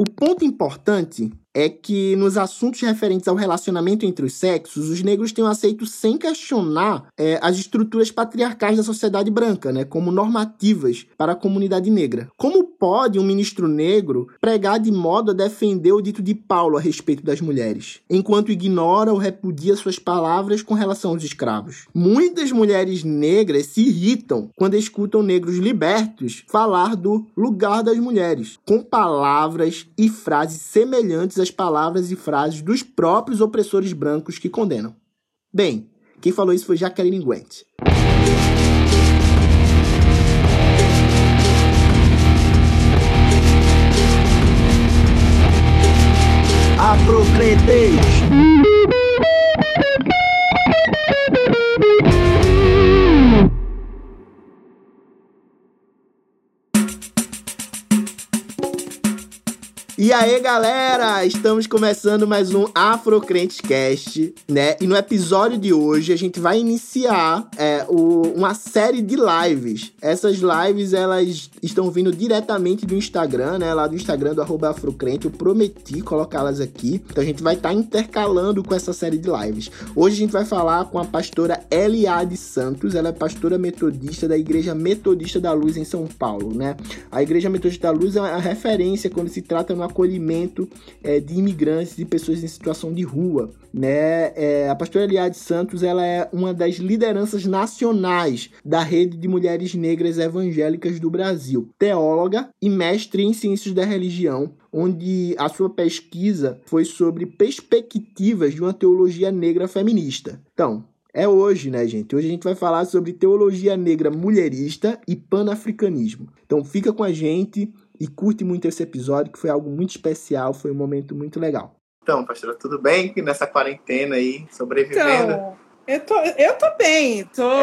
O ponto importante é que nos assuntos referentes ao relacionamento entre os sexos, os negros têm aceito sem questionar é, as estruturas patriarcais da sociedade branca, né, como normativas para a comunidade negra. Como pode um ministro negro pregar de modo a defender o dito de Paulo a respeito das mulheres, enquanto ignora ou repudia suas palavras com relação aos escravos? Muitas mulheres negras se irritam quando escutam negros libertos falar do lugar das mulheres, com palavras e frases semelhantes às as palavras e frases dos próprios opressores brancos que condenam. Bem, quem falou isso foi Jacqueline Gwent. Afrocretez! E aí, galera, estamos começando mais um Afrocrentes Cast, né? E no episódio de hoje a gente vai iniciar é, o, uma série de lives. Essas lives, elas estão vindo diretamente do Instagram, né? Lá do Instagram do Afrocrente. Eu prometi colocá-las aqui. Então a gente vai estar tá intercalando com essa série de lives. Hoje a gente vai falar com a pastora Eliade Santos. Ela é pastora metodista da Igreja Metodista da Luz em São Paulo, né? A Igreja Metodista da Luz é uma referência quando se trata no acolhimento é, de imigrantes, de pessoas em situação de rua. Né? É, a pastora Eliade Santos ela é uma das lideranças nacionais da rede de mulheres negras evangélicas do Brasil, teóloga e mestre em ciências da religião, onde a sua pesquisa foi sobre perspectivas de uma teologia negra feminista. Então, é hoje, né, gente? Hoje a gente vai falar sobre teologia negra mulherista e panafricanismo. Então fica com a gente e curte muito esse episódio, que foi algo muito especial, foi um momento muito legal. Então, pastora, tudo bem nessa quarentena aí, sobrevivendo? Então, eu tô, eu tô bem, tô,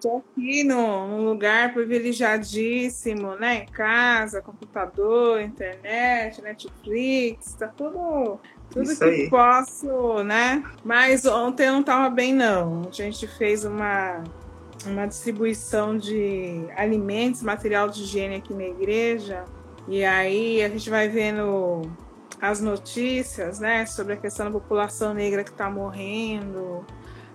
tô aqui no, num lugar privilegiadíssimo, né? Em casa, computador, internet, Netflix, tá tudo tudo Isso que aí. posso, né? Mas ontem eu não tava bem, não. A gente fez uma, uma distribuição de alimentos, material de higiene aqui na igreja. E aí a gente vai vendo as notícias, né, sobre a questão da população negra que está morrendo,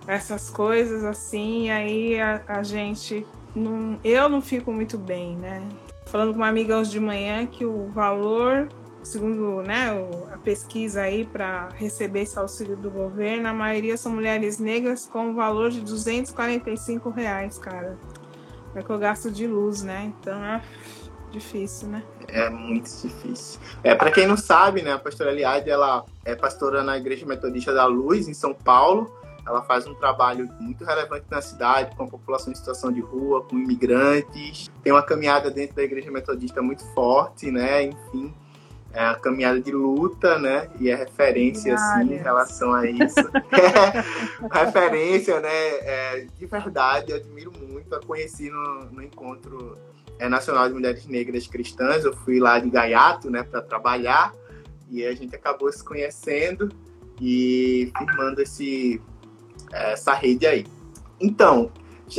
essas coisas assim, aí a, a, gente não, eu não fico muito bem, né? Falando com uma amiga hoje de manhã que o valor, segundo né, a pesquisa aí para receber esse auxílio do governo, a maioria são mulheres negras com o valor de 245 reais, cara. É que eu gasto de luz, né? Então é difícil, né? É muito difícil. É, para quem não sabe, né, a pastora Eliade, ela é pastora na Igreja Metodista da Luz, em São Paulo. Ela faz um trabalho muito relevante na cidade, com a população em situação de rua, com imigrantes. Tem uma caminhada dentro da Igreja Metodista muito forte, né? Enfim, é a caminhada de luta, né? E é referência, assim, em relação a isso. referência, né? É, de verdade, eu admiro muito. A conheci no, no encontro é, Nacional de Mulheres Negras Cristãs. Eu fui lá de Gaiato, né, para trabalhar e a gente acabou se conhecendo e firmando esse, essa rede aí. Então,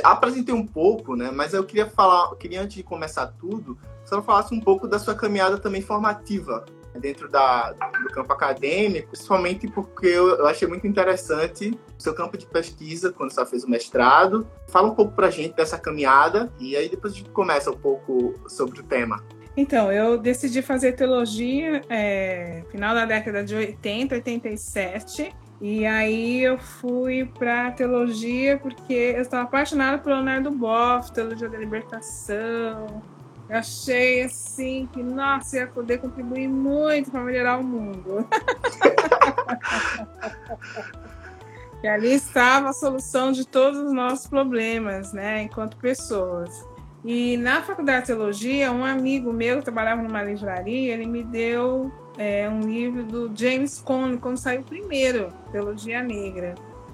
apresentei um pouco, né, mas eu queria falar, eu queria antes de começar tudo, só falasse um pouco da sua caminhada também formativa dentro da, do campo acadêmico, principalmente porque eu, achei muito interessante o seu campo de pesquisa quando você fez o mestrado. Fala um pouco para a gente dessa caminhada e aí depois a gente começa um pouco sobre o tema. Então, eu decidi fazer teologia é, final da década de 80, 87. E aí eu fui para teologia porque eu estava apaixonada por Leonardo Boff, teologia da libertação, eu achei assim que, nossa, ia poder contribuir muito para melhorar o mundo. e ali estava a solução de todos os nossos problemas, né, enquanto pessoas. E na faculdade de teologia, um amigo meu que trabalhava numa livraria, ele me deu é, um livro do James Cone, quando saiu primeiro, Teologia Negra.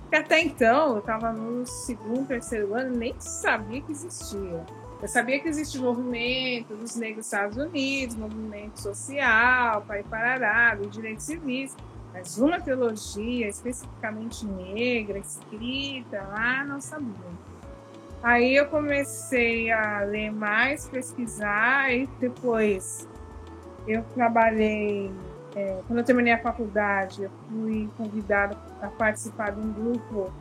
Que até então, eu estava no segundo, terceiro ano, nem sabia que existia. Eu sabia que existe movimento dos negros Estados Unidos, movimento social, pai parará, dos direitos civis, mas uma teologia especificamente negra, escrita lá, não sabia. Aí eu comecei a ler mais, pesquisar e depois eu trabalhei, é, quando eu terminei a faculdade, eu fui convidada a participar de um grupo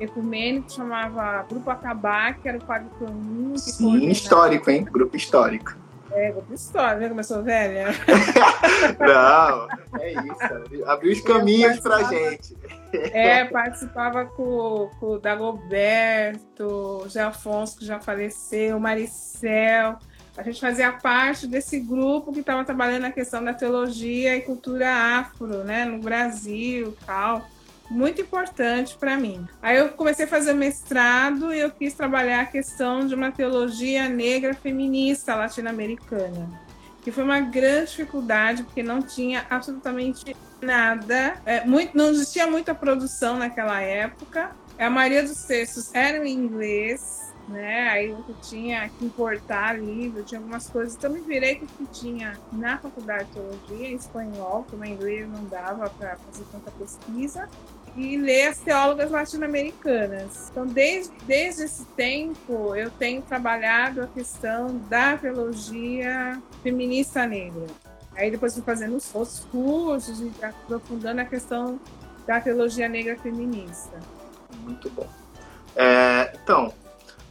ecumênico chamava Grupo Acabar, que era o Padre Toninho. Sim, histórico, hein? Grupo histórico. É, grupo histórico, né? Começou velha. Não, é isso. Abriu os caminhos pra gente. É, participava com, com o Dagoberto, o Zé Afonso, que já faleceu, o Maricel. A gente fazia parte desse grupo que estava trabalhando a questão da teologia e cultura afro, né, no Brasil tal. Muito importante para mim. Aí eu comecei a fazer mestrado e eu quis trabalhar a questão de uma teologia negra feminista latino-americana que foi uma grande dificuldade, porque não tinha absolutamente nada, é, muito, não existia muita produção naquela época. A maioria dos textos eram em inglês, né? Aí eu tinha que importar livro, tinha algumas coisas. Então me virei com o que tinha na faculdade de teologia, em espanhol, como em inglês não dava para fazer tanta pesquisa e ler as teólogas latino-americanas. Então, desde, desde esse tempo, eu tenho trabalhado a questão da teologia feminista negra. Aí depois fui fazendo os cursos e aprofundando a questão da teologia negra feminista. Muito bom. É, então,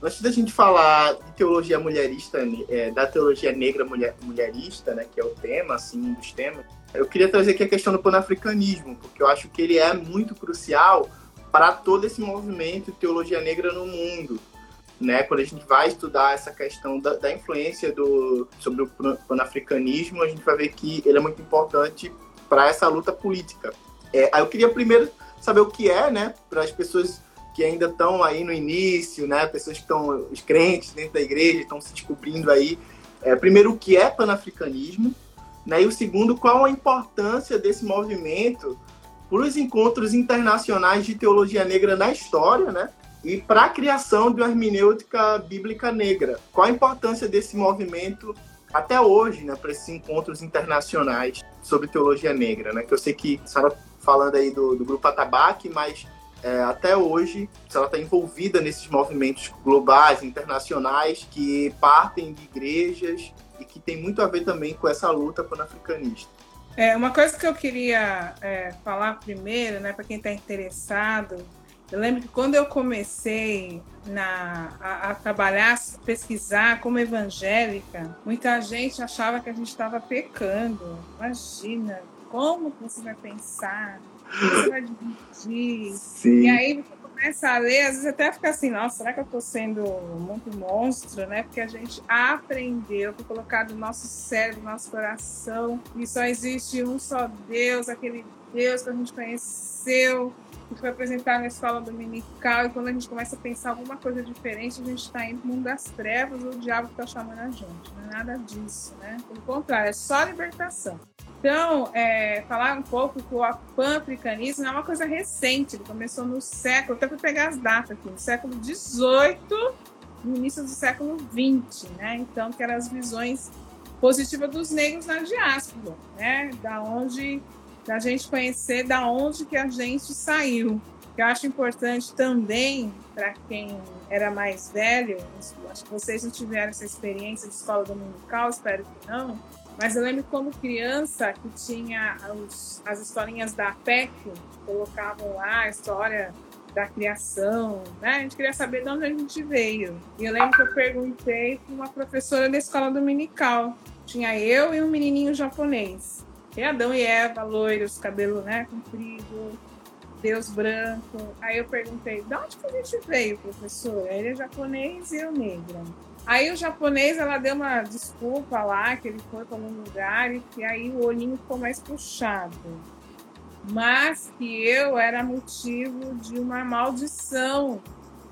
antes da gente falar de teologia mulherista, é, da teologia negra mulher, mulherista, né, que é o tema, assim, um dos temas, eu queria trazer aqui a questão do panafricanismo, porque eu acho que ele é muito crucial para todo esse movimento de teologia negra no mundo. Né? Quando a gente vai estudar essa questão da, da influência do, sobre o panafricanismo, a gente vai ver que ele é muito importante para essa luta política. É, eu queria primeiro saber o que é, né, para as pessoas que ainda estão aí no início, né, pessoas que estão, os crentes dentro da igreja, estão se descobrindo aí. É, primeiro, o que é panafricanismo, né? E o segundo, qual a importância desse movimento para os encontros internacionais de teologia negra na história, né? E para a criação de uma hermenêutica bíblica negra. Qual a importância desse movimento até hoje, né, para esses encontros internacionais sobre teologia negra, né? Que eu sei que a senhora falando aí do, do grupo Atabaque, mas é, até hoje ela está envolvida nesses movimentos globais, internacionais, que partem de igrejas e que tem muito a ver também com essa luta pan-africanista. É, uma coisa que eu queria é, falar primeiro, né, para quem está interessado, eu lembro que quando eu comecei na, a, a, trabalhar, pesquisar como evangélica, muita gente achava que a gente estava pecando. Imagina, como você vai pensar? Você vai dividir? Sim. E aí você começa a ler, às vezes até fica assim, nossa, será que eu estou sendo muito monstro, né? Porque a gente aprendeu, foi colocado no nosso cérebro, no nosso coração, e só existe um só Deus, aquele Deus que a gente conheceu, que foi apresentado na escola dominical, e quando a gente começa a pensar alguma coisa diferente, a gente está indo no mundo das trevas, o diabo está chamando a gente. Não é nada disso, né? Pelo contrário, é só libertação. Então, é, falar um pouco que o pan-africanismo é uma coisa recente, ele começou no século, até para pegar as datas aqui, no século XVIII, no início do século XX, né? Então, que eram as visões positivas dos negros na diáspora, né? Da onde, da gente conhecer da onde que a gente saiu. Eu acho importante também para quem era mais velho, acho que vocês não tiveram essa experiência de escola dominical, espero que não, mas eu lembro como criança que tinha os, as historinhas da PEC, colocavam lá a história da criação, né? A gente queria saber de onde a gente veio. E eu lembro que eu perguntei para uma professora da escola dominical. Tinha eu e um menininho japonês. E Adão e Eva, loiros, cabelo né, comprido, Deus branco. Aí eu perguntei, de onde que a gente veio, professor? Ele é japonês e eu negra. Aí o japonês, ela deu uma desculpa lá, que ele foi para algum lugar e que aí o olhinho ficou mais puxado. Mas que eu era motivo de uma maldição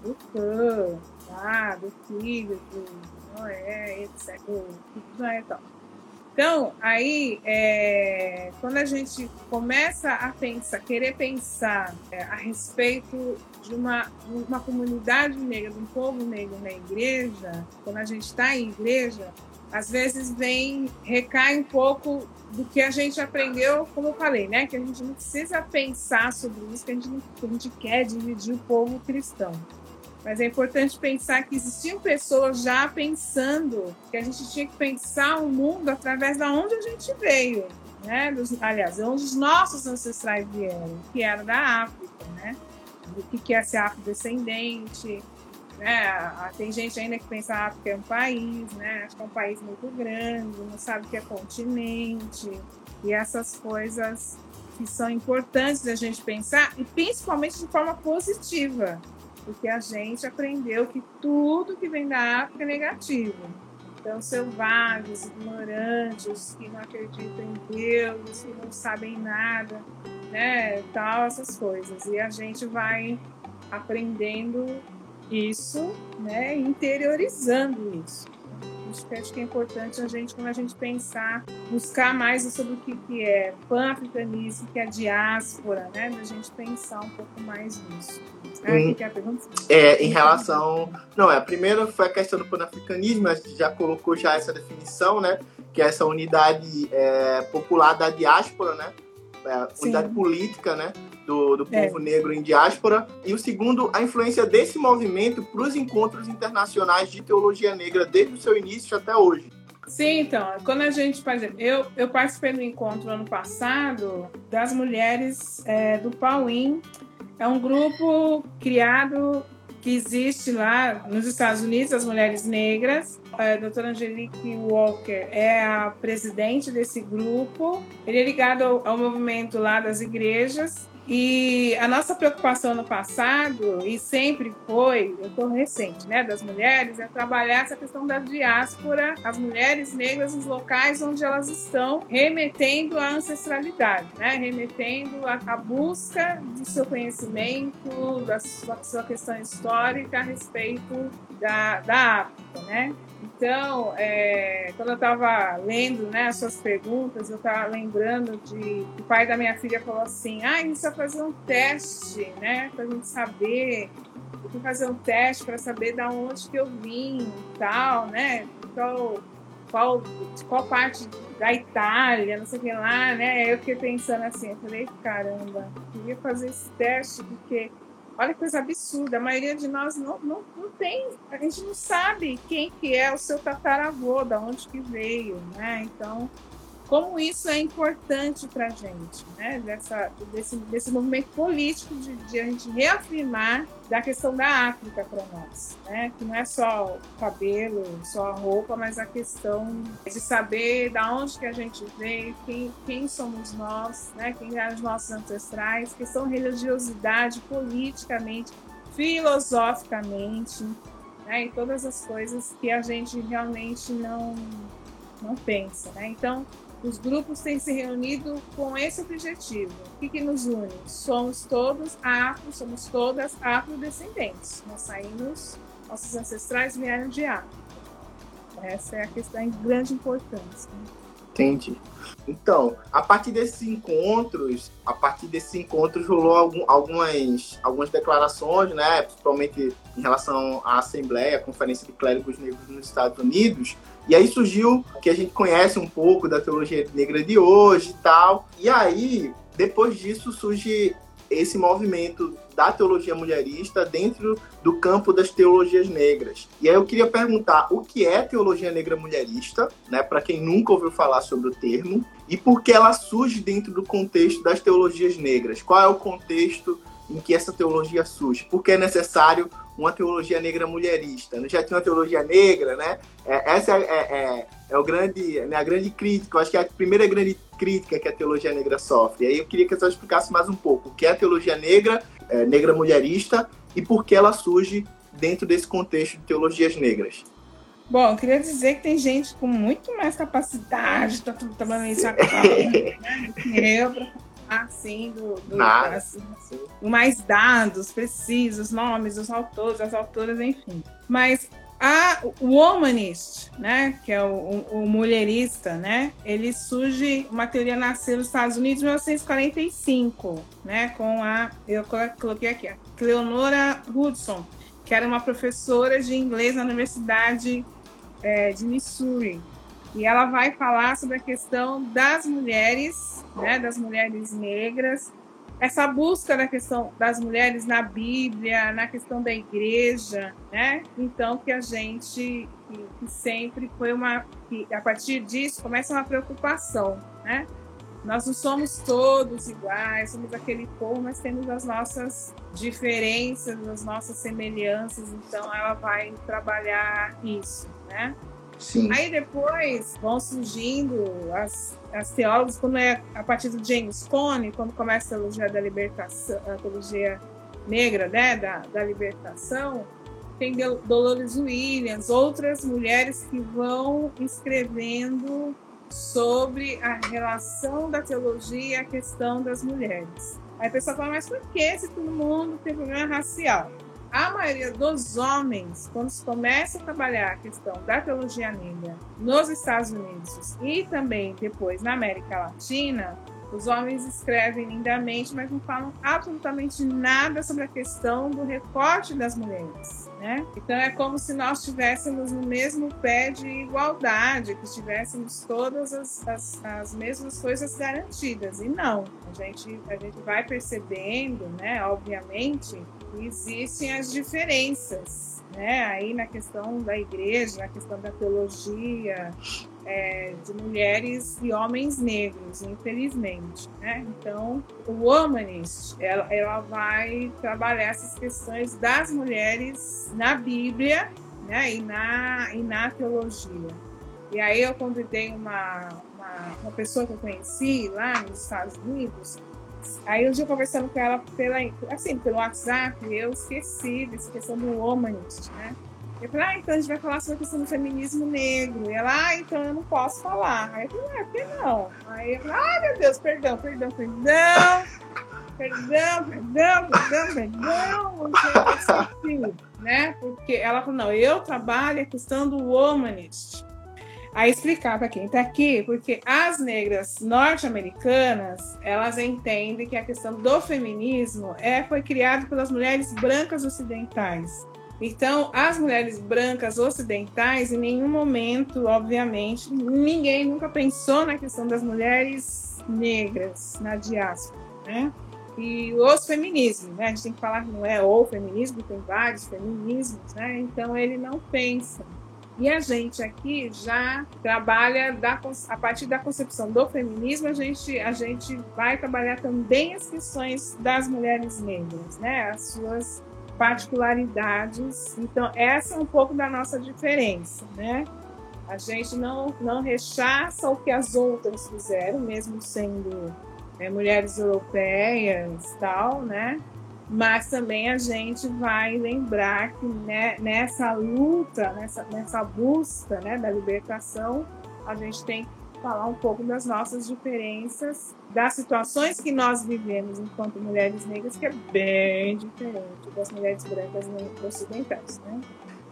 do fã, tá? do filho, do Noé, etc. Noé, então. Então, aí, é, quando a gente começa a pensar, querer pensar é, a respeito de uma, uma comunidade negra, de um povo negro na igreja, quando a gente está em igreja, às vezes vem, recai um pouco do que a gente aprendeu, como eu falei, né? Que a gente não precisa pensar sobre isso, que a gente, que a gente quer dividir o povo cristão. Mas é importante pensar que existiam pessoas já pensando que a gente tinha que pensar o mundo através da onde a gente veio, né? Dos, aliás, onde os nossos ancestrais vieram, que era da África, né? O que é ser afrodescendente, né? Tem gente ainda que pensa que a África é um país, né? Acho que é um país muito grande, não sabe o que é continente. E essas coisas que são importantes a gente pensar, e principalmente de forma positiva, porque a gente aprendeu que tudo que vem da África é negativo. Então, selvagens, ignorantes, que não acreditam em Deus, que não sabem nada, né? Tal, essas coisas. E a gente vai aprendendo isso, né? Interiorizando isso acho que, acho que é importante a gente, quando a gente pensar, buscar mais sobre o que, que é pan-africanismo, que é diáspora, né? Da gente pensar um pouco mais nisso. Ah, que é, a pergunta? é, em relação. Não, é, a primeira foi a questão do pan-africanismo, a gente já colocou já essa definição, né? Que é essa unidade é, popular da diáspora, né? É, unidade política, né? Do, do é. povo é. negro em diáspora. E o segundo, a influência desse movimento para os encontros internacionais de teologia negra desde o seu início até hoje. Sim, então, quando a gente, por exemplo, eu, eu participei do encontro ano passado das mulheres é, do Pauim. É um grupo criado que existe lá nos Estados Unidos, as mulheres negras. A doutora Angelique Walker é a presidente desse grupo. Ele é ligado ao, ao movimento lá das igrejas e a nossa preocupação no passado, e sempre foi, eu estou recente, né, das mulheres, é trabalhar essa questão da diáspora, as mulheres negras nos locais onde elas estão, remetendo à ancestralidade, né, remetendo à, à busca do seu conhecimento, da sua, sua questão histórica a respeito da, da África, né? Então, é, quando eu estava lendo né, as suas perguntas, eu estava lembrando de o pai da minha filha falou assim: ah, isso é fazer um teste, né? Para a gente saber. Eu fui fazer um teste para saber da onde que eu vim e tal, né? Qual, qual, qual parte da Itália, não sei o que lá, né? Eu fiquei pensando assim, eu falei, caramba, queria fazer esse teste porque Olha que coisa absurda. A maioria de nós não, não, não tem, a gente não sabe quem que é o seu tataravô, da onde que veio, né? Então, como isso é importante para a gente, né? Dessa, desse, desse movimento político de, de, a gente reafirmar da questão da África para nós, né? Que não é só o cabelo, só a roupa, mas a questão de saber da onde que a gente veio, quem, quem somos nós, né? Quem são os nossos ancestrais, questão religiosidade, politicamente, filosoficamente, né? E todas as coisas que a gente realmente não não pensa, né? Então os grupos têm se reunido com esse objetivo. O que, que nos une? Somos todos afro, somos todas afrodescendentes. Nós saímos, nossos ancestrais vieram de África. Essa é a questão de grande importância. Entendi. Então, a partir desses encontros, a partir desses encontros rolou algum, algumas, algumas declarações, né, principalmente em relação à Assembleia, a Conferência de Clérigos Negros nos Estados Unidos, e aí surgiu que a gente conhece um pouco da teologia negra de hoje e tal. E aí, depois disso, surge esse movimento da teologia mulherista dentro do campo das teologias negras. E aí eu queria perguntar o que é teologia negra mulherista, né, para quem nunca ouviu falar sobre o termo, e por que ela surge dentro do contexto das teologias negras. Qual é o contexto em que essa teologia surge? Por que é necessário uma teologia negra mulherista. Já tinha uma teologia negra, né? É, essa é, é, é, é o grande, né, a grande crítica. Eu acho que é a primeira grande crítica que a teologia negra sofre. E aí eu queria que você explicasse mais um pouco o que é a teologia negra, é, negra mulherista, e por que ela surge dentro desse contexto de teologias negras. Bom, eu queria dizer que tem gente com muito mais capacidade, está trabalhando isso agora, né, eu, para assim, do, do assim, assim, mais dados precisos, nomes dos autores, das autoras, enfim. Mas a womanist, né, que é o, o, o, mulherista, né, ele surge, uma teoria nasceu nos Estados Unidos em 1945, né, com a, eu coloquei aqui, a Cleonora Hudson, que era uma professora de inglês na Universidade é, de Missouri, e ela vai falar sobre a questão das mulheres, né, das mulheres negras, essa busca da questão das mulheres na Bíblia, na questão da igreja, né? Então que a gente que, que sempre foi uma que a partir disso começa uma preocupação, né? Nós não somos todos iguais, somos aquele povo, mas temos as nossas diferenças, as nossas semelhanças, então ela vai trabalhar isso, né? Sim. Aí depois vão surgindo as, as teólogos, quando é a partir do James Cone, quando começa a teologia da libertação, a teologia negra, né, da, da libertação, tem Dolores Williams, outras mulheres que vão escrevendo sobre a relação da teologia a questão das mulheres. Aí a pessoa fala, mas por que se todo mundo tem problema racial? A maioria dos homens, quando se começa a trabalhar a questão da teologia negra nos Estados Unidos e também depois na América Latina, os homens escrevem lindamente, mas não falam absolutamente nada sobre a questão do recorte das mulheres. Né? Então é como se nós estivéssemos no mesmo pé de igualdade, que tivéssemos todas as, as, as, mesmas coisas garantidas. E não, a gente, a gente vai percebendo, né, obviamente, existem as diferenças, né? Aí na questão da igreja, na questão da teologia, é, de mulheres e homens negros, infelizmente, né? Então, o Womanist, ela, ela vai trabalhar essas questões das mulheres na Bíblia, né? E na, e na teologia. E aí eu convidei uma, uma, uma pessoa que eu conheci lá nos Estados Unidos, Aí um dia conversando com ela pela, assim, pelo WhatsApp, eu esqueci dessa questão do womanist, né? Eu falei, ah, então a gente vai falar sobre a questão do feminismo negro. E ela, ah, então eu não posso falar. Aí eu falei, ah, por que não? Aí eu falei, ah, meu Deus, perdão, perdão, perdão. Perdão, perdão, perdão, perdão. Esqueci, né? Porque ela falou, não, eu trabalho a questão do womanist a explicar para quem está aqui, porque as negras norte-americanas elas entendem que a questão do feminismo é foi criado pelas mulheres brancas ocidentais. Então, as mulheres brancas ocidentais, em nenhum momento, obviamente, ninguém nunca pensou na questão das mulheres negras na diáspora, né? E os feminismos, né? A gente tem que falar que não é o feminismo, tem vários feminismos, né? Então, ele não pensa e a gente aqui já trabalha da, a partir da concepção do feminismo, a gente, a gente vai trabalhar também as questões das mulheres negras, né? As suas particularidades. Então, essa é um pouco da nossa diferença, né? A gente não, não rechaça o que as outras fizeram, mesmo sendo né, mulheres europeias tal, né? Mas também a gente vai lembrar que né, nessa luta, nessa, nessa busca né, da libertação, a gente tem que falar um pouco das nossas diferenças, das situações que nós vivemos enquanto mulheres negras, que é bem diferente das mulheres brancas ocidentais. Né?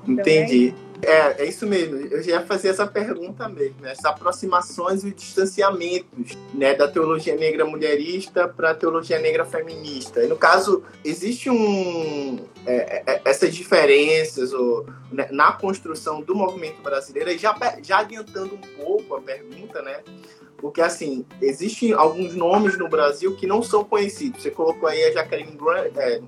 Então, Entendi. É, é, é isso mesmo. Eu já ia fazer essa pergunta mesmo. Essas aproximações e distanciamentos né, da teologia negra mulherista para a teologia negra feminista. E no caso, existe um é, é, essas diferenças ou, né, na construção do movimento brasileiro. E já, já adiantando um pouco a pergunta, né? Porque, assim, existem alguns nomes no Brasil que não são conhecidos. Você colocou aí a Jacqueline Grant, é,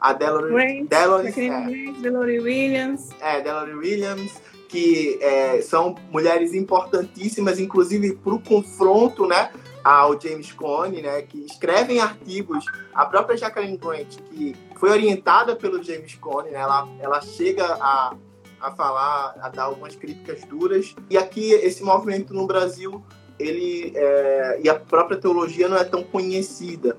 a Delory, Delory, é, Williams. É, Delory Williams, que é, são mulheres importantíssimas, inclusive para o confronto, né? ao James Cone, né, que escrevem artigos, a própria Jacqueline Grant, que foi orientada pelo James Cone, né, ela, ela chega a, a falar, a dar algumas críticas duras, e aqui esse movimento no Brasil, ele é, e a própria teologia não é tão conhecida.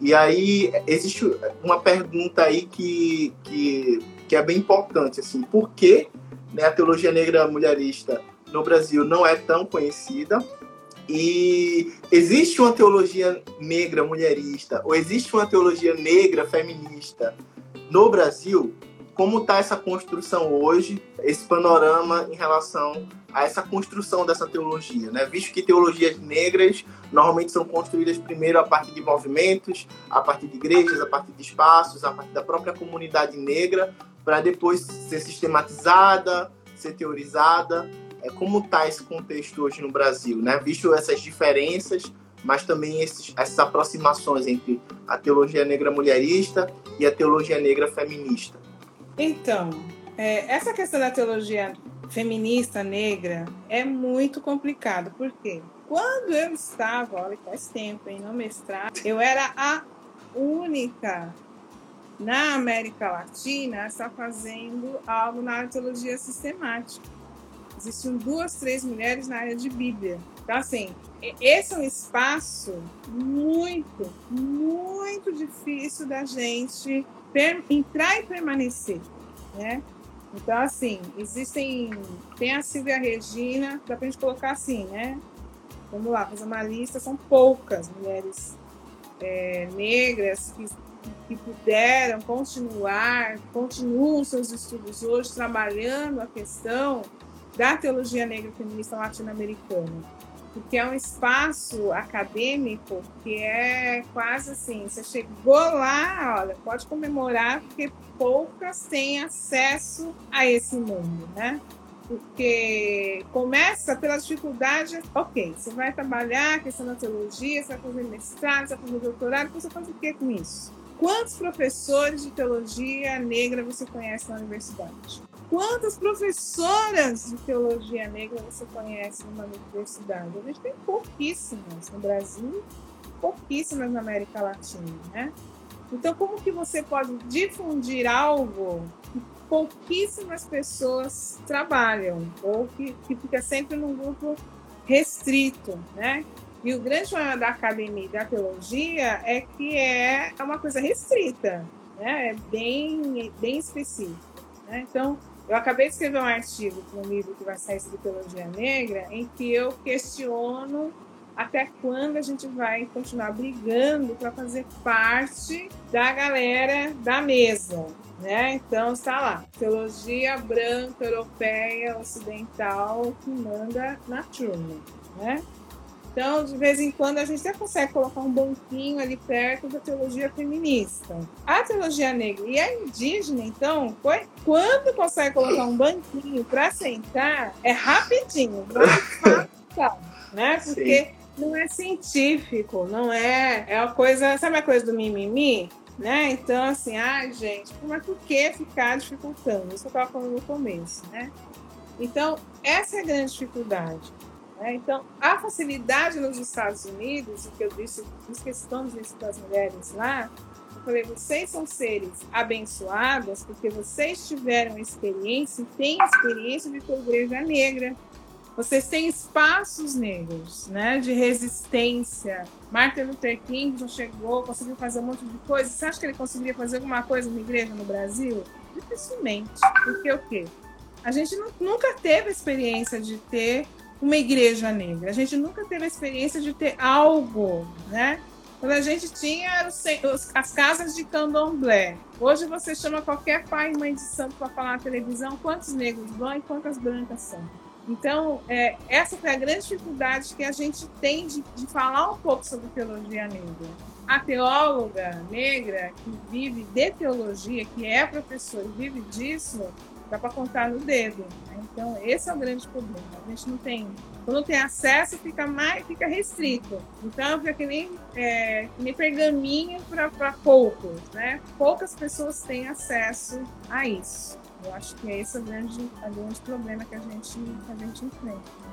E aí existe uma pergunta aí que, que, que é bem importante, assim, por que né, a teologia negra mulherista no Brasil não é tão conhecida? E existe uma teologia negra mulherista ou existe uma teologia negra feminista no Brasil? Como está essa construção hoje, esse panorama em relação a essa construção dessa teologia, né? Visto que teologias negras normalmente são construídas primeiro a partir de movimentos, a partir de igrejas, a partir de espaços, a partir da própria comunidade negra, para depois ser sistematizada, ser teorizada. É como está esse contexto hoje no Brasil, né? Visto essas diferenças, mas também esses, essas aproximações entre a teologia negra mulherista e a teologia negra feminista? Então, é, essa questão da teologia feminista negra é muito complicado, porque quando eu estava, olha, faz tempo, em no mestrado, eu era a única na América Latina a estar fazendo algo na teologia sistemática. Existiam duas, três mulheres na área de Bíblia. Então, assim, esse é um espaço muito, muito difícil da gente entrar e permanecer, né? Então, assim, existem. Tem a Silvia Regina, dá pra gente colocar assim, né? Vamos lá, fazer uma lista, são poucas mulheres é, negras que, que puderam continuar, continuam seus estudos hoje, trabalhando a questão da teologia negra feminista latino-americana porque é um espaço acadêmico que é quase assim, você chegou lá, olha, pode comemorar, porque poucas têm acesso a esse mundo, né? Porque começa pela dificuldade, ok, você vai trabalhar questão da teologia, você vai fazer mestrado, você vai fazer doutorado, você faz o que com isso? Quantos professores de teologia negra você conhece na universidade? Quantas professoras de teologia negra você conhece numa universidade? A gente tem pouquíssimas no Brasil, pouquíssimas na América Latina, né? Então, como que você pode difundir algo que pouquíssimas pessoas trabalham ou que, que fica sempre num grupo restrito, né? E o grande problema da academia e da teologia é que é uma coisa restrita, né? É bem, bem específico. Né? Então, eu acabei de escrever um artigo para um livro que vai sair sobre teologia negra, em que eu questiono até quando a gente vai continuar brigando para fazer parte da galera da mesa. Né? Então está lá, teologia branca, europeia, ocidental que manda na turma. Né? Então, de vez em quando, a gente até consegue colocar um banquinho ali perto da teologia feminista. A teologia negra e a indígena, então, foi, quando consegue colocar um banquinho para sentar, é rapidinho, vai né? Porque Sim. não é científico, não é. É uma coisa. Sabe a coisa do mimimi? Né? Então, assim, ai, gente, mas por que ficar dificultando? Isso eu estava falando no começo, né? Então, essa é a grande dificuldade. Né? Então, a facilidade nos Estados Unidos, o que eu disse, os que estão das mulheres lá, eu falei, vocês são seres abençoados porque vocês tiveram experiência e têm experiência de igreja negra. Vocês têm espaços negros, né, de resistência. Martin Luther King já chegou, conseguiu fazer um monte de coisa. Você acha que ele conseguiria fazer alguma coisa na igreja no Brasil? Dificilmente. Porque o quê? A gente nunca teve a experiência de ter uma igreja negra. A gente nunca teve a experiência de ter algo, né? Quando a gente tinha as casas de candomblé. Hoje você chama qualquer pai e mãe de santo para falar na televisão quantos negros vão e quantas brancas são. Então, é, essa foi a grande dificuldade que a gente tem de, de falar um pouco sobre teologia negra. A teóloga negra que vive de teologia, que é professora e vive disso, dá para contar no dedo. Né? Então, esse é o grande problema. A gente não tem. Quando tem acesso, fica mais fica restrito. Então, fica que nem, é, que nem pergaminho para poucos. Né? Poucas pessoas têm acesso a isso. Eu acho que esse é o grande, o grande problema que a gente, que a gente enfrenta.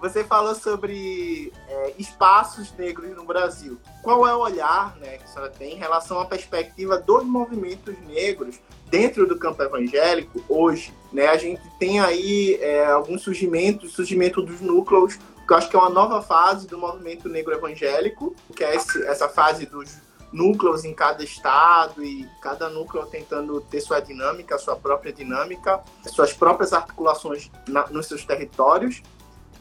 Você falou sobre é, espaços negros no Brasil. Qual é o olhar né, que a senhora tem em relação à perspectiva dos movimentos negros dentro do campo evangélico hoje? Né, a gente tem aí é, alguns surgimentos, surgimento dos núcleos, que eu acho que é uma nova fase do movimento negro evangélico, que é esse, essa fase dos núcleos em cada estado e cada núcleo tentando ter sua dinâmica, sua própria dinâmica, suas próprias articulações na, nos seus territórios.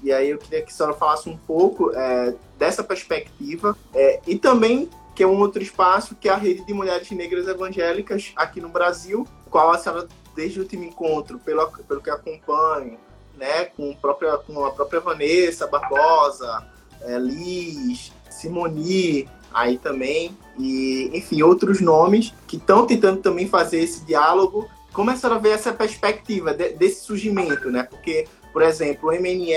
E aí eu queria que a senhora falasse um pouco é, dessa perspectiva é, e também que é um outro espaço que é a rede de mulheres negras evangélicas aqui no Brasil, qual a senhora desde o último encontro, pelo, pelo que acompanho, né, com, própria, com a própria Vanessa Barbosa, é, Liz, Simoni, aí também, e enfim, outros nomes que estão tentando também fazer esse diálogo. Como a senhora vê essa perspectiva de, desse surgimento, né? Porque por exemplo, o MNE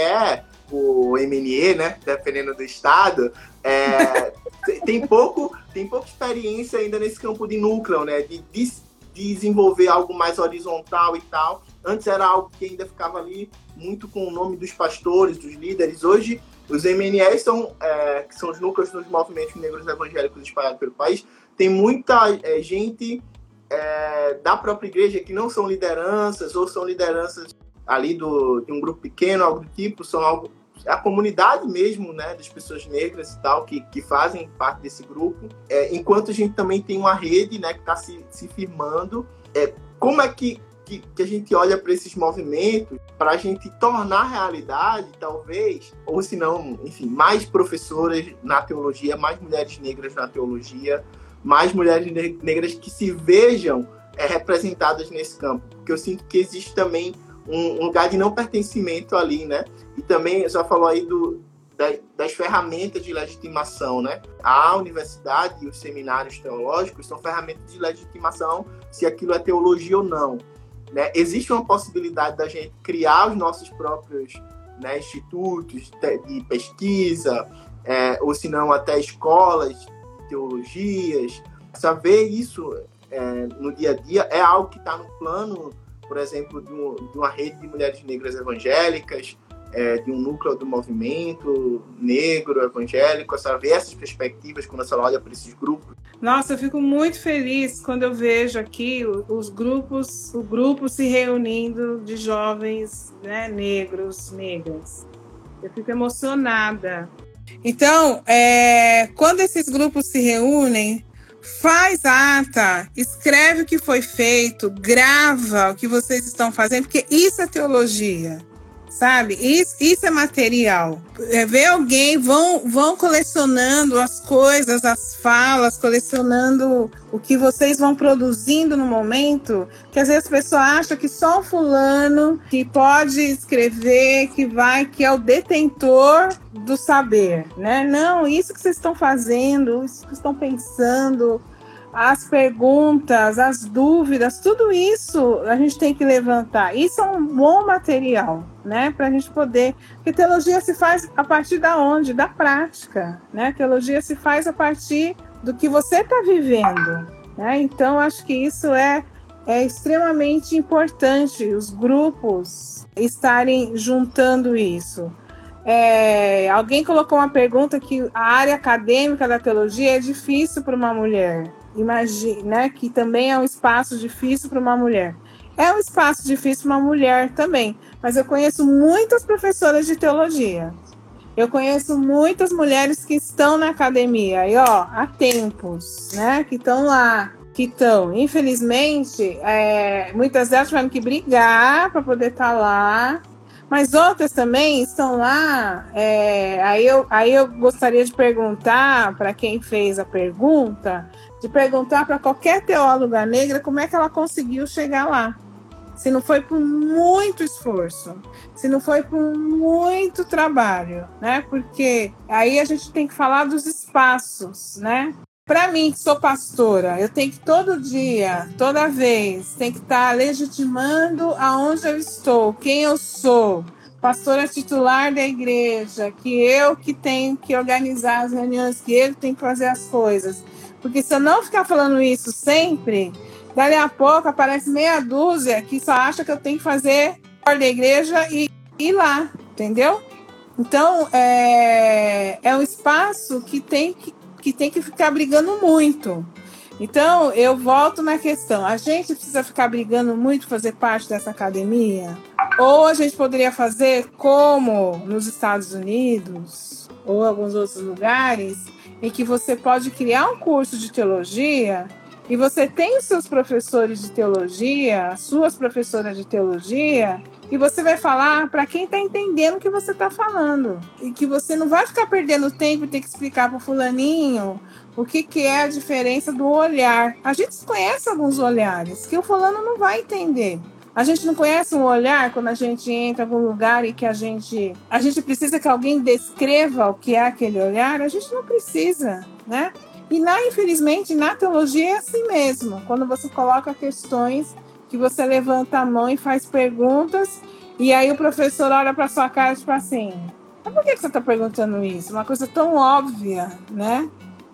o MNE, né? Dependendo do estado, é, tem, pouco, tem pouca experiência ainda nesse campo de núcleo, né? De, de, desenvolver algo mais horizontal e tal. Antes era algo que ainda ficava ali muito com o nome dos pastores, dos líderes. Hoje, os MNEs são, é, que são os núcleos dos movimentos negros evangélicos espalhados pelo país. Tem muita é, gente é, da própria igreja que não são lideranças ou são lideranças ali do, de um grupo pequeno, algo do tipo, são algo, a comunidade mesmo, né, das pessoas negras e tal, que, que fazem parte desse grupo, é, enquanto a gente também tem uma rede, né, que está se, se firmando, é, como é que, que, que a gente olha para esses movimentos para a gente tornar realidade, talvez, ou se não, enfim, mais professoras na teologia, mais mulheres negras na teologia, mais mulheres negras que se vejam é, representadas nesse campo, porque eu sinto que existe também um, um lugar de não pertencimento ali, né? E também, já falou aí do, das, das ferramentas de legitimação, né? A universidade e os seminários teológicos são ferramentas de legitimação se aquilo é teologia ou não. Né? Existe uma possibilidade da gente criar os nossos próprios né, institutos de pesquisa, é, ou se não até escolas teologias. Saber isso é, no dia a dia é algo que está no plano por exemplo, de, um, de uma rede de mulheres negras evangélicas, é, de um núcleo do movimento negro evangélico, essa ver essas perspectivas quando você olha para esses grupos. Nossa, eu fico muito feliz quando eu vejo aqui os grupos, o grupo se reunindo de jovens né, negros, negras. Eu fico emocionada. Então, é, quando esses grupos se reúnem, faz ata, escreve o que foi feito, grava o que vocês estão fazendo, porque isso é teologia, sabe? Isso, isso é material. É, ver alguém, vão, vão colecionando as coisas, as falas, colecionando o que vocês vão produzindo no momento, que às vezes a pessoa acha que só o fulano que pode escrever, que vai, que é o detentor do saber, né? Não, isso que vocês estão fazendo, isso que estão pensando, as perguntas, as dúvidas, tudo isso a gente tem que levantar. Isso é um bom material, né? Para a gente poder. Porque teologia se faz a partir da onde? Da prática, né? Teologia se faz a partir do que você está vivendo, né? Então acho que isso é é extremamente importante os grupos estarem juntando isso. É, alguém colocou uma pergunta que a área acadêmica da teologia é difícil para uma mulher. Imagine, né, que também é um espaço difícil para uma mulher. É um espaço difícil para uma mulher também, mas eu conheço muitas professoras de teologia. Eu conheço muitas mulheres que estão na academia, e ó, há tempos, né, que estão lá, que estão, infelizmente, é, muitas delas tiveram que brigar para poder estar tá lá, mas outras também estão lá. É, aí, eu, aí eu gostaria de perguntar para quem fez a pergunta, de perguntar para qualquer teóloga negra como é que ela conseguiu chegar lá. Se não foi por muito esforço, se não foi por muito trabalho, né? Porque aí a gente tem que falar dos espaços, né? Para mim, que sou pastora, eu tenho que todo dia, toda vez, tem que estar tá legitimando aonde eu estou, quem eu sou, pastora titular da igreja, que eu que tenho que organizar as reuniões, que ele tem que fazer as coisas. Porque se eu não ficar falando isso sempre, dali a pouco aparece meia dúzia que só acha que eu tenho que fazer da igreja e ir lá, entendeu? Então, é, é um espaço que tem que que tem que ficar brigando muito. Então, eu volto na questão: a gente precisa ficar brigando muito fazer parte dessa academia? Ou a gente poderia fazer como nos Estados Unidos ou alguns outros lugares, em que você pode criar um curso de teologia e você tem os seus professores de teologia, suas professoras de teologia, e você vai falar para quem está entendendo o que você está falando. E que você não vai ficar perdendo tempo e ter que explicar para o fulaninho o que, que é a diferença do olhar. A gente conhece alguns olhares que o fulano não vai entender. A gente não conhece um olhar quando a gente entra em algum lugar e que a gente a gente precisa que alguém descreva o que é aquele olhar. A gente não precisa, né? E na infelizmente na teologia é assim mesmo. Quando você coloca questões que você levanta a mão e faz perguntas, e aí o professor olha para sua cara e tipo assim: Mas por que você está perguntando isso? Uma coisa tão óbvia, né?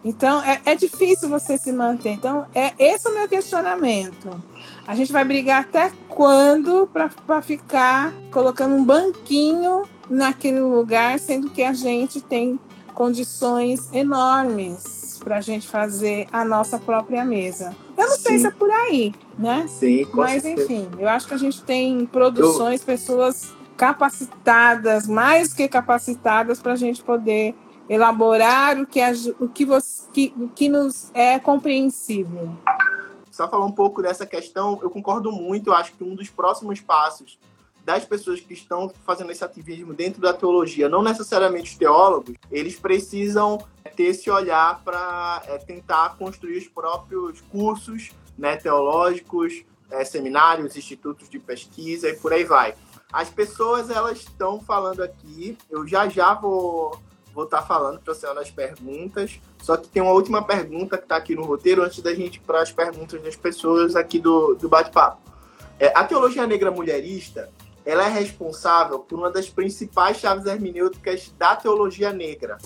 Então, é, é difícil você se manter. Então, é esse é o meu questionamento. A gente vai brigar até quando para ficar colocando um banquinho naquele lugar, sendo que a gente tem condições enormes para a gente fazer a nossa própria mesa. Eu não Sim. sei se é por aí, né? Sim, com Mas, certeza. enfim, eu acho que a gente tem produções, eu... pessoas capacitadas, mais que capacitadas, para a gente poder elaborar o que, o que, você, que, o que nos é compreensível. Só falar um pouco dessa questão, eu concordo muito, eu acho que um dos próximos passos das pessoas que estão fazendo esse ativismo dentro da teologia, não necessariamente os teólogos, eles precisam ter esse olhar para é, tentar construir os próprios cursos né, teológicos, é, seminários, institutos de pesquisa e por aí vai. As pessoas elas estão falando aqui, eu já já vou vou estar tá falando você nas perguntas. Só que tem uma última pergunta que está aqui no roteiro antes da gente ir para as perguntas das pessoas aqui do, do bate-papo. É, a teologia negra mulherista ela é responsável por uma das principais chaves hermenêuticas da teologia negra,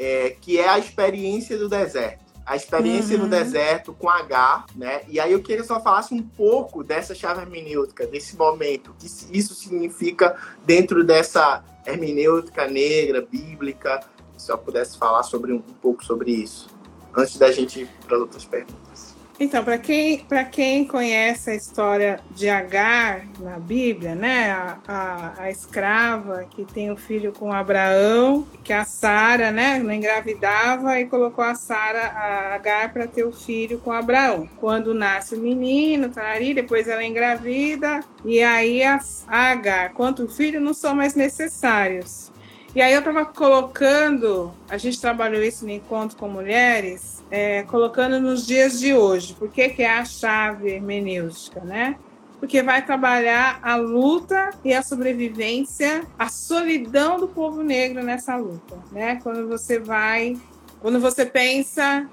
é, que é a experiência do deserto. A experiência uhum. no deserto com H, né? E aí eu queria só falasse um pouco dessa chave hermenêutica, desse momento, que isso significa dentro dessa hermenêutica negra, bíblica, se eu pudesse falar sobre um, um pouco sobre isso, antes da gente ir para outras perguntas. Então, para quem, quem conhece a história de Agar na Bíblia, né, a, a, a escrava que tem o filho com Abraão, que a Sara, né, não engravidava e colocou a Sara, a Agar, para ter o filho com Abraão. Quando nasce o menino, tarari, depois ela engravida e aí a, a Agar, quanto o filho não são mais necessários. E aí eu estava colocando, a gente trabalhou isso no encontro com mulheres, é, colocando nos dias de hoje. Por que, que é a chave hermenêutica, né? Porque vai trabalhar a luta e a sobrevivência, a solidão do povo negro nessa luta, né? Quando você vai, quando você pensa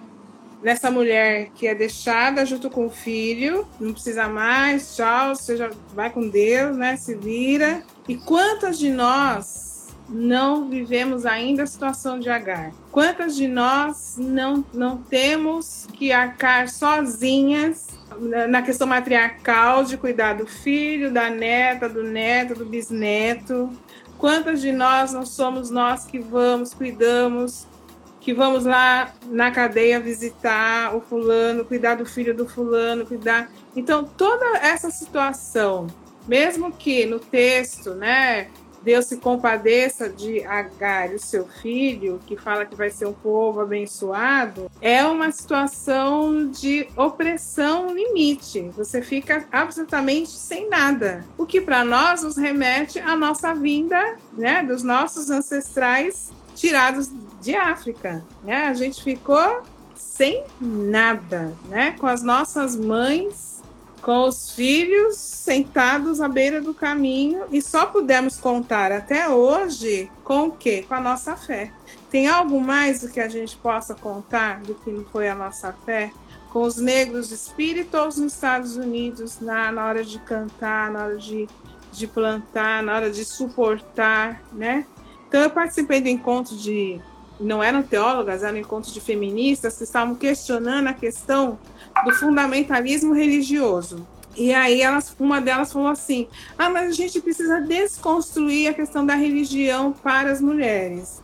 nessa mulher que é deixada junto com o filho, não precisa mais, tchau, você já vai com Deus, né? Se vira. E quantas de nós não vivemos ainda a situação de Agar? Quantas de nós não, não temos que arcar sozinhas na questão matriarcal de cuidar do filho, da neta, do neto, do bisneto? Quantas de nós não somos nós que vamos, cuidamos, que vamos lá na cadeia visitar o fulano, cuidar do filho do fulano, cuidar. Então, toda essa situação, mesmo que no texto, né, Deus se compadeça de Agar, o seu filho, que fala que vai ser um povo abençoado, é uma situação de opressão limite. Você fica absolutamente sem nada. O que para nós nos remete à nossa vinda, né, dos nossos ancestrais tirados de África, né? A gente ficou sem nada, né? Com as nossas mães com os filhos sentados à beira do caminho e só pudemos contar até hoje com o quê? Com a nossa fé. Tem algo mais do que a gente possa contar do que foi a nossa fé? Com os negros espíritos nos Estados Unidos, na, na hora de cantar, na hora de, de plantar, na hora de suportar, né? Então eu participei do encontro de, não eram teólogas, eram encontros de feministas que estavam questionando a questão do fundamentalismo religioso. E aí elas, uma delas falou assim: "Ah, mas a gente precisa desconstruir a questão da religião para as mulheres".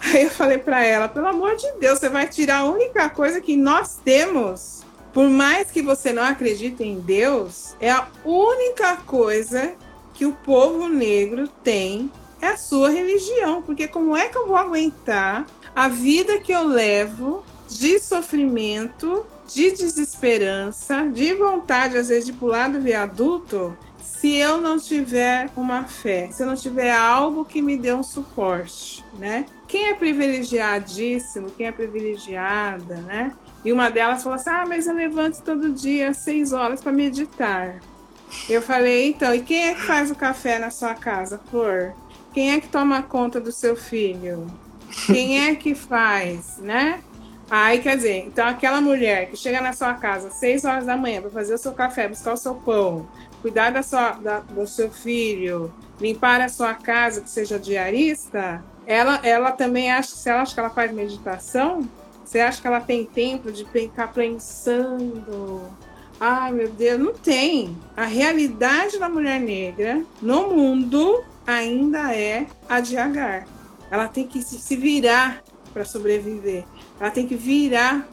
Aí eu falei para ela: "Pelo amor de Deus, você vai tirar a única coisa que nós temos, por mais que você não acredite em Deus, é a única coisa que o povo negro tem é a sua religião, porque como é que eu vou aguentar a vida que eu levo de sofrimento de desesperança, de vontade, às vezes, de pular do viaduto, se eu não tiver uma fé, se eu não tiver algo que me dê um suporte, né? Quem é privilegiadíssimo, quem é privilegiada, né? E uma delas falou assim: Ah, mas eu levanto todo dia às seis horas para meditar. Eu falei: Então, e quem é que faz o café na sua casa, Flor? Quem é que toma conta do seu filho? Quem é que faz, né? Aí, quer dizer, então aquela mulher que chega na sua casa às 6 horas da manhã para fazer o seu café, buscar o seu pão, cuidar da sua, da, do seu filho, limpar a sua casa, que seja diarista, ela, ela também acha, você acha que ela faz meditação? Você acha que ela tem tempo de ficar pensando? Ai, meu Deus, não tem. A realidade da mulher negra no mundo ainda é a de Agar. Ela tem que se virar para sobreviver. Ela tem que virar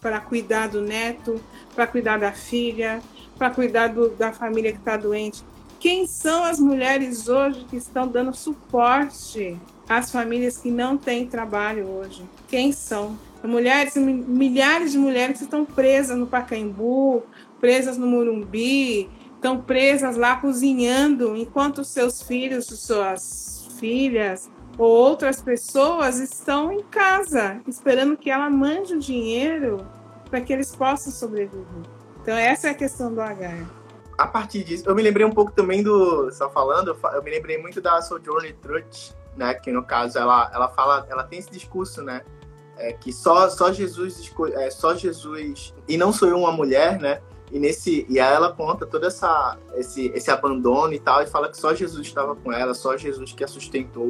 para cuidar do neto, para cuidar da filha, para cuidar do, da família que está doente. Quem são as mulheres hoje que estão dando suporte às famílias que não têm trabalho hoje? Quem são? Mulheres, milhares de mulheres que estão presas no Pacaembu, presas no Murumbi, estão presas lá cozinhando, enquanto seus filhos, suas filhas ou outras pessoas estão em casa, esperando que ela mande o dinheiro para que eles possam sobreviver. Então, essa é a questão do H a partir disso, eu me lembrei um pouco também do. Só falando, eu me lembrei muito da Sojourner Truth, né? Que no caso ela, ela fala, ela tem esse discurso, né? É, que só, só Jesus é, só Jesus e não sou eu uma mulher, né? E nesse e aí ela conta todo essa esse, esse abandono e tal e fala que só Jesus estava com ela, só Jesus que a sustentou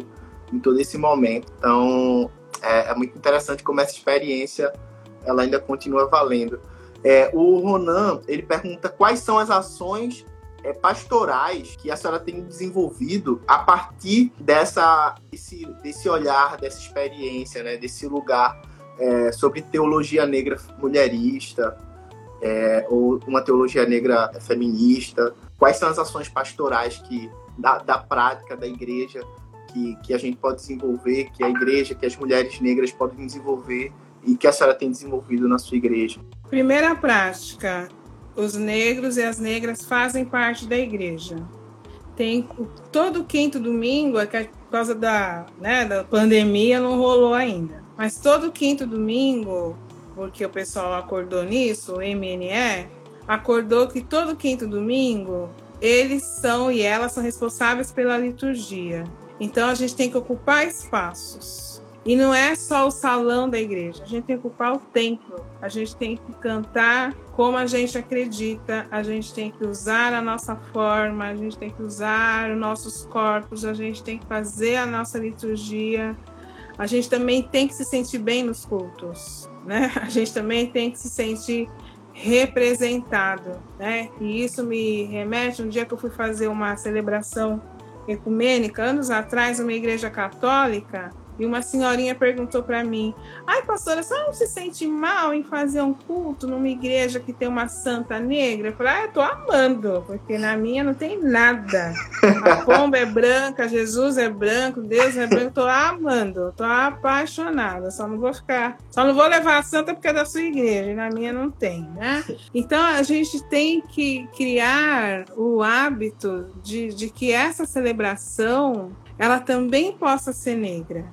em todo esse momento. Então é, é muito interessante como essa experiência ela ainda continua valendo. É, o Ronan, ele pergunta quais são as ações é, pastorais que a senhora tem desenvolvido a partir dessa, desse, desse olhar, dessa experiência, né, desse lugar é, sobre teologia negra mulherista, é, ou uma teologia negra feminista. Quais são as ações pastorais que da, da prática da igreja que, que a gente pode desenvolver, que a igreja, que as mulheres negras podem desenvolver e que a senhora tem desenvolvido na sua igreja? Primeira prática: os negros e as negras fazem parte da igreja. Tem todo quinto domingo, é que é por causa da, né, da pandemia não rolou ainda. Mas todo quinto domingo, porque o pessoal acordou nisso, o MNE, acordou que todo quinto domingo eles são e elas são responsáveis pela liturgia. Então a gente tem que ocupar espaços. E não é só o salão da igreja, a gente tem que ocupar o templo, a gente tem que cantar como a gente acredita, a gente tem que usar a nossa forma, a gente tem que usar os nossos corpos, a gente tem que fazer a nossa liturgia, a gente também tem que se sentir bem nos cultos, né? A gente também tem que se sentir representado, né? E isso me remete um dia que eu fui fazer uma celebração ecumênica anos atrás numa igreja católica e uma senhorinha perguntou para mim: Ai, pastora, você não se sente mal em fazer um culto numa igreja que tem uma santa negra? Eu falei: Ah, eu tô amando, porque na minha não tem nada. A pomba é branca, Jesus é branco, Deus é branco. Tô amando, tô apaixonada. Só não vou ficar, só não vou levar a santa porque é da sua igreja, e na minha não tem, né? Então a gente tem que criar o hábito de, de que essa celebração ela também possa ser negra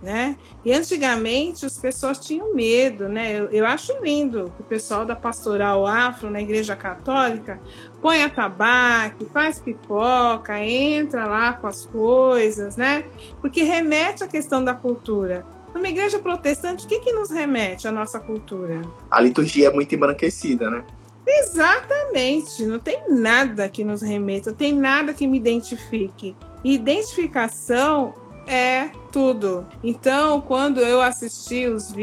né? E antigamente as pessoas tinham medo, né? Eu, eu, acho lindo que o pessoal da pastoral afro na igreja católica põe a tabaco, faz pipoca, entra lá com as coisas, né? Porque remete à questão da cultura. Numa igreja protestante, o que, que nos remete à nossa cultura? A liturgia é muito embranquecida, né? Exatamente, não tem nada que nos remeta, não tem nada que me identifique. Identificação é tudo. Então, quando eu assisti os,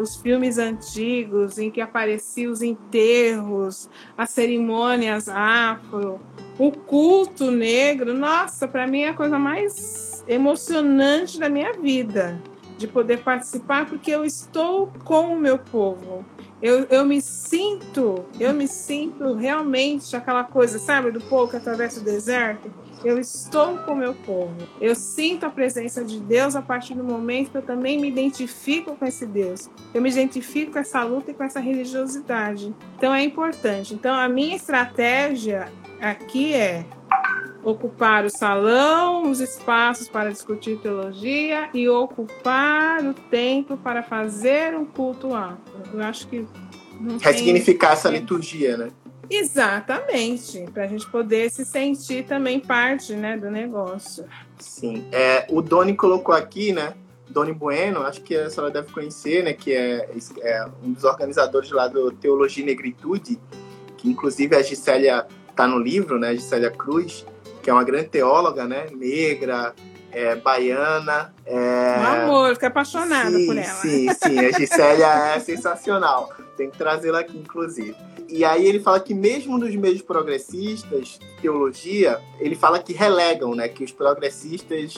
os filmes antigos em que apareciam os enterros, as cerimônias afro, o culto negro, nossa, para mim é a coisa mais emocionante da minha vida de poder participar, porque eu estou com o meu povo. Eu, eu me sinto, eu me sinto realmente aquela coisa, sabe, do povo que atravessa o deserto eu estou com o meu povo. Eu sinto a presença de Deus a partir do momento que eu também me identifico com esse Deus. Eu me identifico com essa luta e com essa religiosidade. Então é importante. Então a minha estratégia aqui é ocupar o salão, os espaços para discutir teologia e ocupar o tempo para fazer um culto amplo. Eu acho que ressignificar essa liturgia, né? Exatamente, para a gente poder se sentir também parte né, do negócio. Sim. É, o Doni colocou aqui, né? Doni Bueno, acho que a senhora deve conhecer, né? Que é, é um dos organizadores lá do Teologia e Negritude, que inclusive a Gisélia está no livro, né? A Gisélia Cruz. que é uma grande teóloga, né? Negra, é, baiana. É... Um amor, fica apaixonada sim, por ela. Sim, sim, a Gisélia é sensacional. Tem que trazê-la aqui, inclusive. E aí ele fala que mesmo nos meios progressistas, teologia, ele fala que relegam, né? Que os progressistas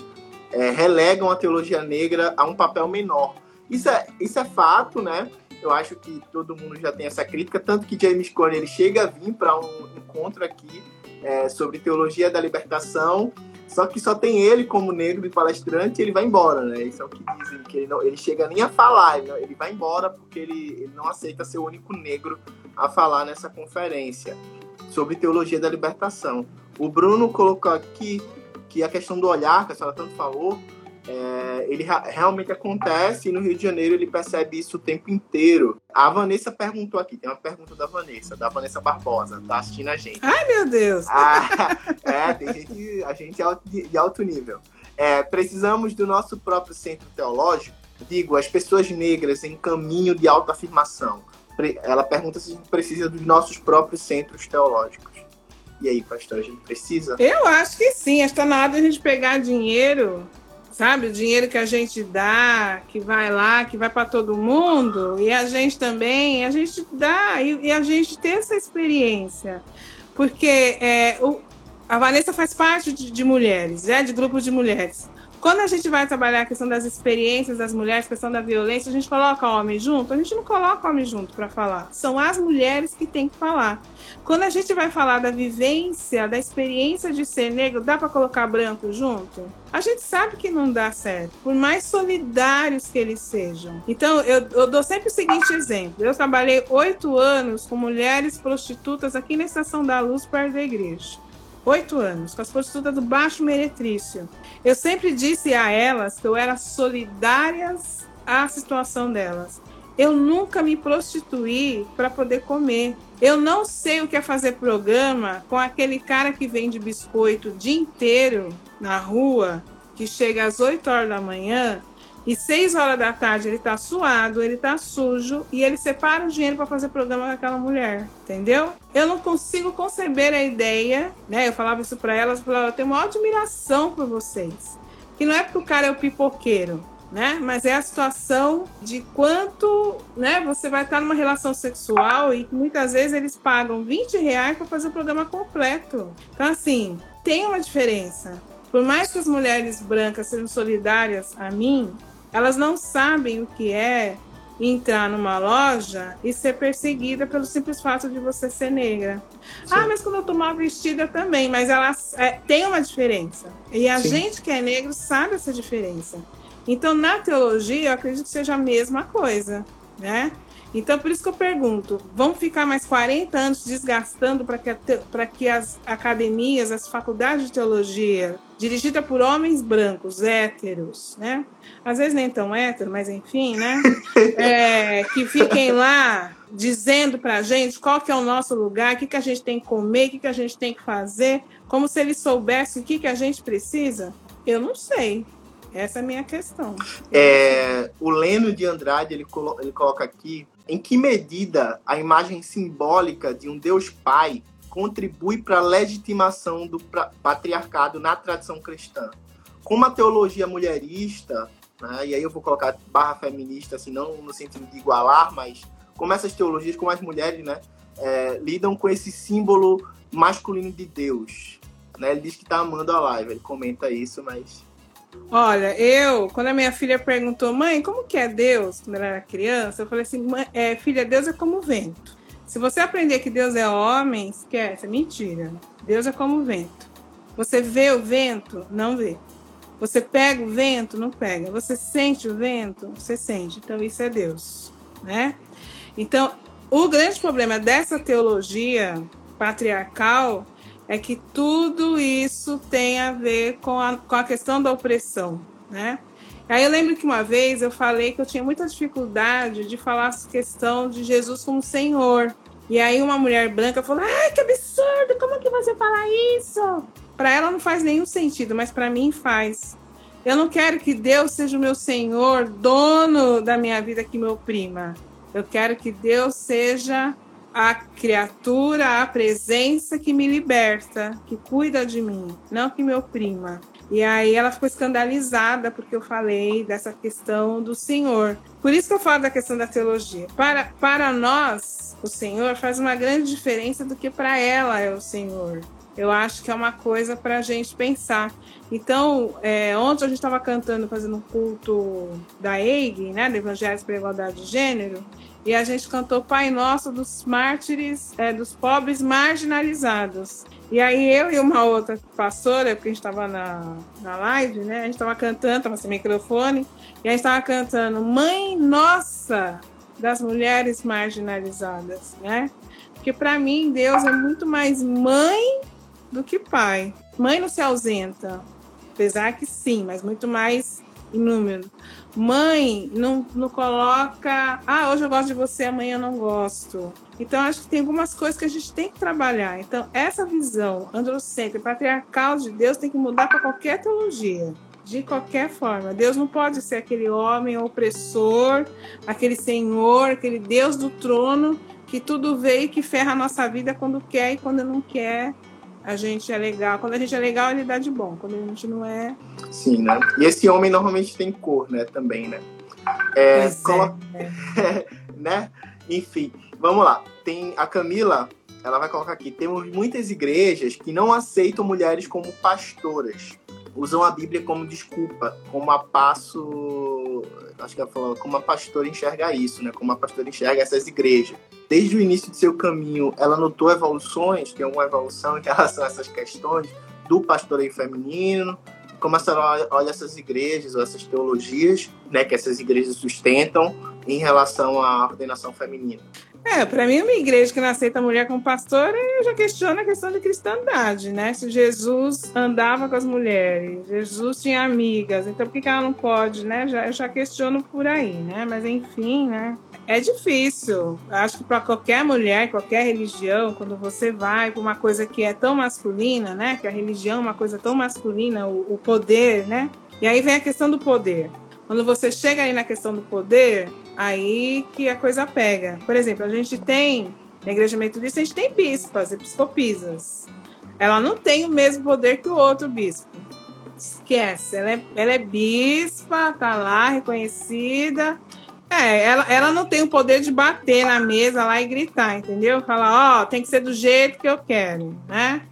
é, relegam a teologia negra a um papel menor. Isso é, isso é fato, né? Eu acho que todo mundo já tem essa crítica, tanto que James Cone ele chega a vir para um encontro aqui é, sobre teologia da libertação só que só tem ele como negro e palestrante e ele vai embora, né? Isso é o que dizem, que ele, não, ele chega nem a falar, ele, ele vai embora porque ele, ele não aceita ser o único negro a falar nessa conferência sobre teologia da libertação. O Bruno colocou aqui que a questão do olhar, que a senhora tanto falou, é, ele realmente acontece e no Rio de Janeiro ele percebe isso o tempo inteiro. A Vanessa perguntou aqui, tem uma pergunta da Vanessa, da Vanessa Barbosa, tá assistindo a gente. Ai, meu Deus! Ah, é, tem gente, a gente é de alto nível. É, precisamos do nosso próprio centro teológico? Digo, as pessoas negras em caminho de autoafirmação. Ela pergunta se a gente precisa dos nossos próprios centros teológicos. E aí, pastor, a gente precisa? Eu acho que sim. Está na hora de a gente pegar dinheiro sabe? O dinheiro que a gente dá, que vai lá, que vai para todo mundo, e a gente também, a gente dá, e, e a gente ter essa experiência. Porque é, o, a Vanessa faz parte de, de mulheres, é de grupos de mulheres. Quando a gente vai trabalhar a questão das experiências das mulheres, a questão da violência, a gente coloca homem junto? A gente não coloca homem junto para falar. São as mulheres que têm que falar. Quando a gente vai falar da vivência, da experiência de ser negro, dá para colocar branco junto? A gente sabe que não dá certo, por mais solidários que eles sejam. Então, eu, eu dou sempre o seguinte exemplo: eu trabalhei oito anos com mulheres prostitutas aqui na Estação da Luz, perto da igreja oito anos, com as prostitutas do Baixo Meretrício. Eu sempre disse a elas que eu era solidárias à situação delas. Eu nunca me prostituí para poder comer. Eu não sei o que é fazer programa com aquele cara que vende biscoito o dia inteiro na rua, que chega às 8 horas da manhã e seis horas da tarde ele tá suado, ele tá sujo e ele separa o dinheiro para fazer programa com aquela mulher, entendeu? Eu não consigo conceber a ideia, né? Eu falava isso para elas, eu, falava, eu tenho uma admiração por vocês. Que não é porque o cara é o pipoqueiro, né? Mas é a situação de quanto, né? Você vai estar numa relação sexual e muitas vezes eles pagam 20 reais para fazer o programa completo. Então, assim, tem uma diferença. Por mais que as mulheres brancas sejam solidárias a mim, elas não sabem o que é entrar numa loja e ser perseguida pelo simples fato de você ser negra. Sim. Ah, mas quando eu tô mal vestida também, mas elas é, tem uma diferença. E a Sim. gente que é negro sabe essa diferença. Então, na teologia, eu acredito que seja a mesma coisa, né? Então, por isso que eu pergunto: vamos ficar mais 40 anos desgastando para que, que as academias, as faculdades de teologia, dirigida por homens brancos, héteros, né? Às vezes nem tão hétero, mas enfim, né? É, que fiquem lá dizendo para a gente qual que é o nosso lugar, o que, que a gente tem que comer, o que, que a gente tem que fazer, como se eles soubessem o que, que a gente precisa. Eu não sei. Essa é a minha questão. É, o Leno de Andrade ele, colo ele coloca aqui em que medida a imagem simbólica de um Deus Pai contribui para a legitimação do patriarcado na tradição cristã? Como a teologia mulherista, né, e aí eu vou colocar barra feminista, assim, não no sentido de igualar, mas como essas teologias, como as mulheres, né, é, lidam com esse símbolo masculino de Deus. Né? Ele diz que está amando a live, ele comenta isso, mas Olha, eu, quando a minha filha perguntou, mãe, como que é Deus quando ela era criança, eu falei assim, é, filha, Deus é como o vento. Se você aprender que Deus é homem, esquece, é mentira. Deus é como o vento. Você vê o vento? Não vê. Você pega o vento? Não pega. Você sente o vento? Você sente. Então isso é Deus, né? Então, o grande problema dessa teologia patriarcal é que tudo isso tem a ver com a, com a questão da opressão, né? Aí eu lembro que uma vez eu falei que eu tinha muita dificuldade de falar a questão de Jesus como Senhor. E aí uma mulher branca falou: "Ai, que absurdo! Como que você fala isso?" Para ela não faz nenhum sentido, mas para mim faz. Eu não quero que Deus seja o meu Senhor, dono da minha vida que me oprima. Eu quero que Deus seja a criatura, a presença que me liberta, que cuida de mim, não que me oprima. E aí ela ficou escandalizada porque eu falei dessa questão do Senhor. Por isso que eu falo da questão da teologia. Para, para nós, o Senhor faz uma grande diferença do que para ela é o Senhor. Eu acho que é uma coisa para a gente pensar. Então, é, ontem a gente estava cantando, fazendo um culto da EIG, né, do Evangelho para a Igualdade de Gênero, e a gente cantou Pai Nosso dos mártires, é, dos pobres marginalizados. E aí eu e uma outra pastora, porque a gente estava na, na live, né? A gente estava cantando, estava sem microfone, e a gente estava cantando Mãe Nossa das Mulheres Marginalizadas, né? Porque para mim Deus é muito mais mãe do que pai. Mãe não se ausenta, apesar que sim, mas muito mais em número. Mãe não, não coloca, ah, hoje eu gosto de você, amanhã eu não gosto. Então, acho que tem algumas coisas que a gente tem que trabalhar. Então, essa visão androcêntrica, patriarcal de Deus tem que mudar para qualquer teologia. De qualquer forma. Deus não pode ser aquele homem opressor, aquele senhor, aquele Deus do trono que tudo vê e que ferra a nossa vida quando quer e quando não quer a gente é legal. Quando a gente é legal, ele dá de bom. Quando a gente não é. Sim, né? E esse homem normalmente tem cor, né? Também, né? É, pois colo... é. né? Enfim, vamos lá. Tem a Camila, ela vai colocar aqui: temos muitas igrejas que não aceitam mulheres como pastoras. Usam a Bíblia como desculpa, como a passo. Acho que ela falou, como a pastora enxerga isso, né? Como a pastora enxerga essas igrejas desde o início de seu caminho, ela notou evoluções, tem alguma evolução em relação a essas questões do pastoreio feminino? Como a senhora olha essas igrejas ou essas teologias né, que essas igrejas sustentam em relação à ordenação feminina? É, para mim, uma igreja que não aceita a mulher como pastora, eu já questiono a questão de cristandade, né? Se Jesus andava com as mulheres, Jesus tinha amigas, então por que, que ela não pode, né? Já, eu já questiono por aí, né? Mas enfim, né? É difícil. Acho que para qualquer mulher, qualquer religião, quando você vai para uma coisa que é tão masculina, né? Que a religião é uma coisa tão masculina, o, o poder, né? E aí vem a questão do poder. Quando você chega aí na questão do poder, aí que a coisa pega. Por exemplo, a gente tem, na igreja metodista, a gente tem bispas, episcopisas. Ela não tem o mesmo poder que o outro bispo. Esquece, ela é, ela é bispa, tá lá, reconhecida, é, ela, ela não tem o poder de bater na mesa lá e gritar, entendeu? Falar, ó, oh, tem que ser do jeito que eu quero, né?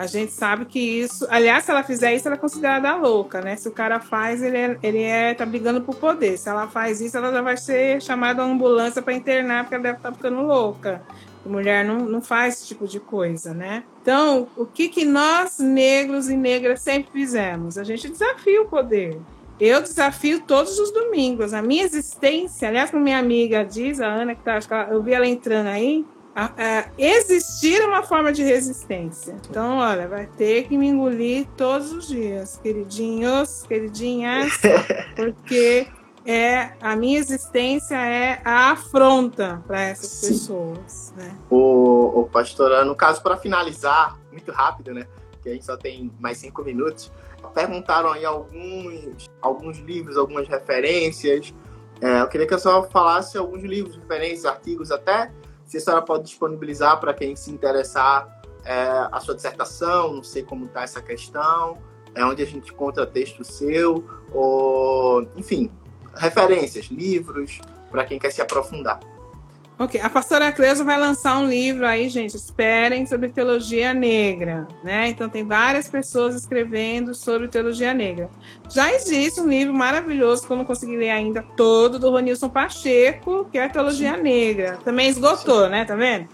A gente sabe que isso. Aliás, se ela fizer isso, ela é considerada louca, né? Se o cara faz, ele, é, ele é, tá brigando por poder. Se ela faz isso, ela já vai ser chamada a ambulância para internar, porque ela deve estar tá ficando louca. A mulher não, não faz esse tipo de coisa, né? Então, o que, que nós, negros e negras, sempre fizemos? A gente desafia o poder. Eu desafio todos os domingos. A minha existência, aliás, como minha amiga diz, a Ana, que tá, eu vi ela entrando aí, a, existir é uma forma de resistência. Então, olha, vai ter que me engolir todos os dias, queridinhos, queridinhas, porque é a minha existência é a afronta para essas Sim. pessoas. Né? O, o pastor, no caso, para finalizar, muito rápido, né? Que a gente só tem mais cinco minutos perguntaram aí alguns, alguns livros, algumas referências. É, eu queria que a senhora falasse alguns livros, referências, artigos, até se a senhora pode disponibilizar para quem se interessar é, a sua dissertação, não sei como está essa questão, é onde a gente encontra texto seu, ou, enfim, referências, livros, para quem quer se aprofundar. Ok, a pastora Cleusa vai lançar um livro aí, gente, esperem, sobre teologia negra, né? Então tem várias pessoas escrevendo sobre teologia negra. Já existe um livro maravilhoso que eu não consegui ler ainda todo, do Ronilson Pacheco, que é Teologia Sim. Negra. Também esgotou, Sim. né? Tá vendo?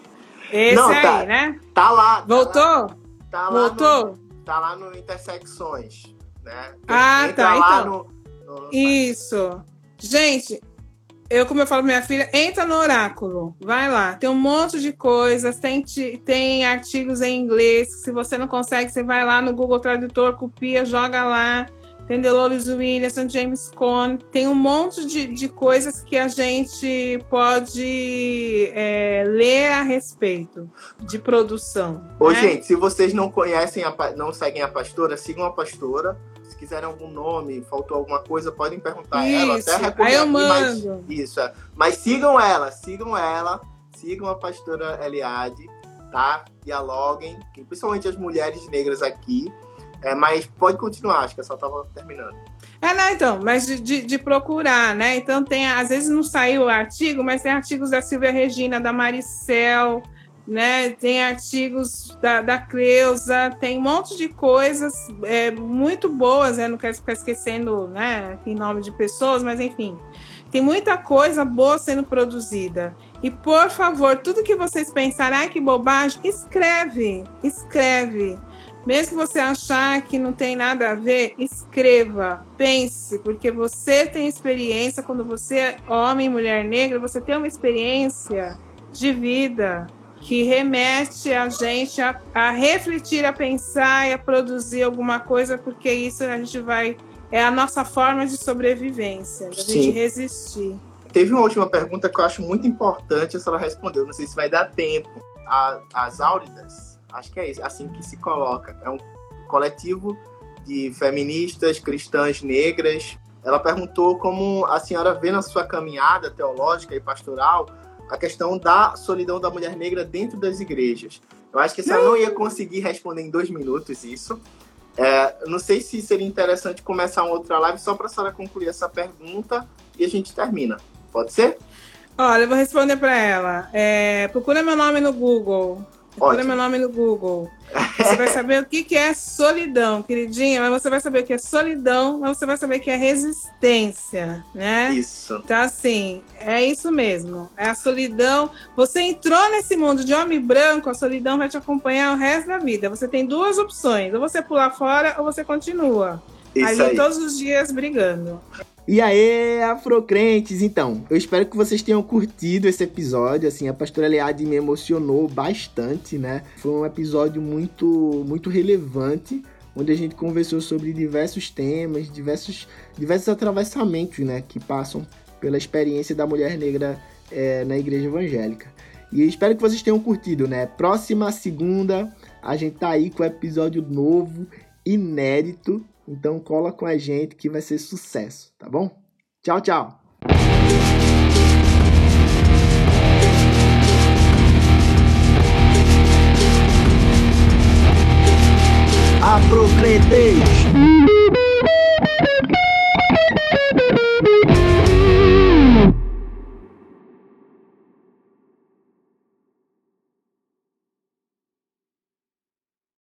Esse não, tá, aí, né? Tá lá. Tá Voltou? Lá, tá lá Voltou? No, tá lá no Intersecções, né? Ah, Entra tá. Então, no, no... Isso. Gente, eu, como eu falo pra minha filha, entra no oráculo, vai lá. Tem um monte de coisas, tem, tem artigos em inglês. Se você não consegue, você vai lá no Google Tradutor, copia, joga lá. Tem Dolores Williams, tem James Cone. Tem um monte de, de coisas que a gente pode é, ler a respeito de produção. Ô, né? gente, se vocês não conhecem, a, não seguem a pastora, sigam a pastora se quiserem algum nome, faltou alguma coisa, podem perguntar isso, ela. Até aí eu mando. Mas, isso, é. Mas sigam ela, sigam ela. sigam a pastora Eliade, tá? Dialoguem, principalmente as mulheres negras aqui. É, mas pode continuar, acho que eu só estava terminando. É, não, então, mas de, de, de, procurar, né? Então tem, às vezes não saiu o artigo, mas tem artigos da Silvia Regina, da Maricel, né? Tem artigos da, da Cleusa, tem um monte de coisas é, muito boas, né? Não quero ficar esquecendo, né? Em nome de pessoas, mas enfim. Tem muita coisa boa sendo produzida. E por favor, tudo que vocês pensarem, ah, que bobagem, escreve, escreve. Mesmo que você achar que não tem nada a ver, escreva, pense, porque você tem experiência, quando você é homem, mulher negra, você tem uma experiência de vida que remete a gente a, a refletir, a pensar e a produzir alguma coisa, porque isso a gente vai. É a nossa forma de sobrevivência, da gente resistir. Teve uma última pergunta que eu acho muito importante, a senhora respondeu, não sei se vai dar tempo. A, as áuridas acho que é isso, assim que se coloca. É um coletivo de feministas cristãs negras. Ela perguntou como a senhora vê na sua caminhada teológica e pastoral a questão da solidão da mulher negra dentro das igrejas. Eu acho que senhora não ia conseguir responder em dois minutos isso. É, não sei se seria interessante começar uma outra live só para a senhora concluir essa pergunta e a gente termina. Pode ser? Olha, eu vou responder para ela. É, procura meu nome no Google. Procura meu nome no Google. Você vai saber o que é solidão, queridinha, mas você vai saber o que é solidão, mas você vai saber o que é resistência, né? Isso. Então, assim, é isso mesmo. É a solidão. Você entrou nesse mundo de homem branco, a solidão vai te acompanhar o resto da vida. Você tem duas opções: ou você pula fora ou você continua. Isso aí. todos os dias brigando. E aí, afrocrentes, então, eu espero que vocês tenham curtido esse episódio, assim, a pastora Leade me emocionou bastante, né? Foi um episódio muito, muito relevante, onde a gente conversou sobre diversos temas, diversos, diversos atravessamentos, né, que passam pela experiência da mulher negra é, na igreja evangélica. E espero que vocês tenham curtido, né? Próxima segunda, a gente tá aí com um episódio novo, inédito, então cola com a gente que vai ser sucesso, tá bom? Tchau, tchau. Afrocretez.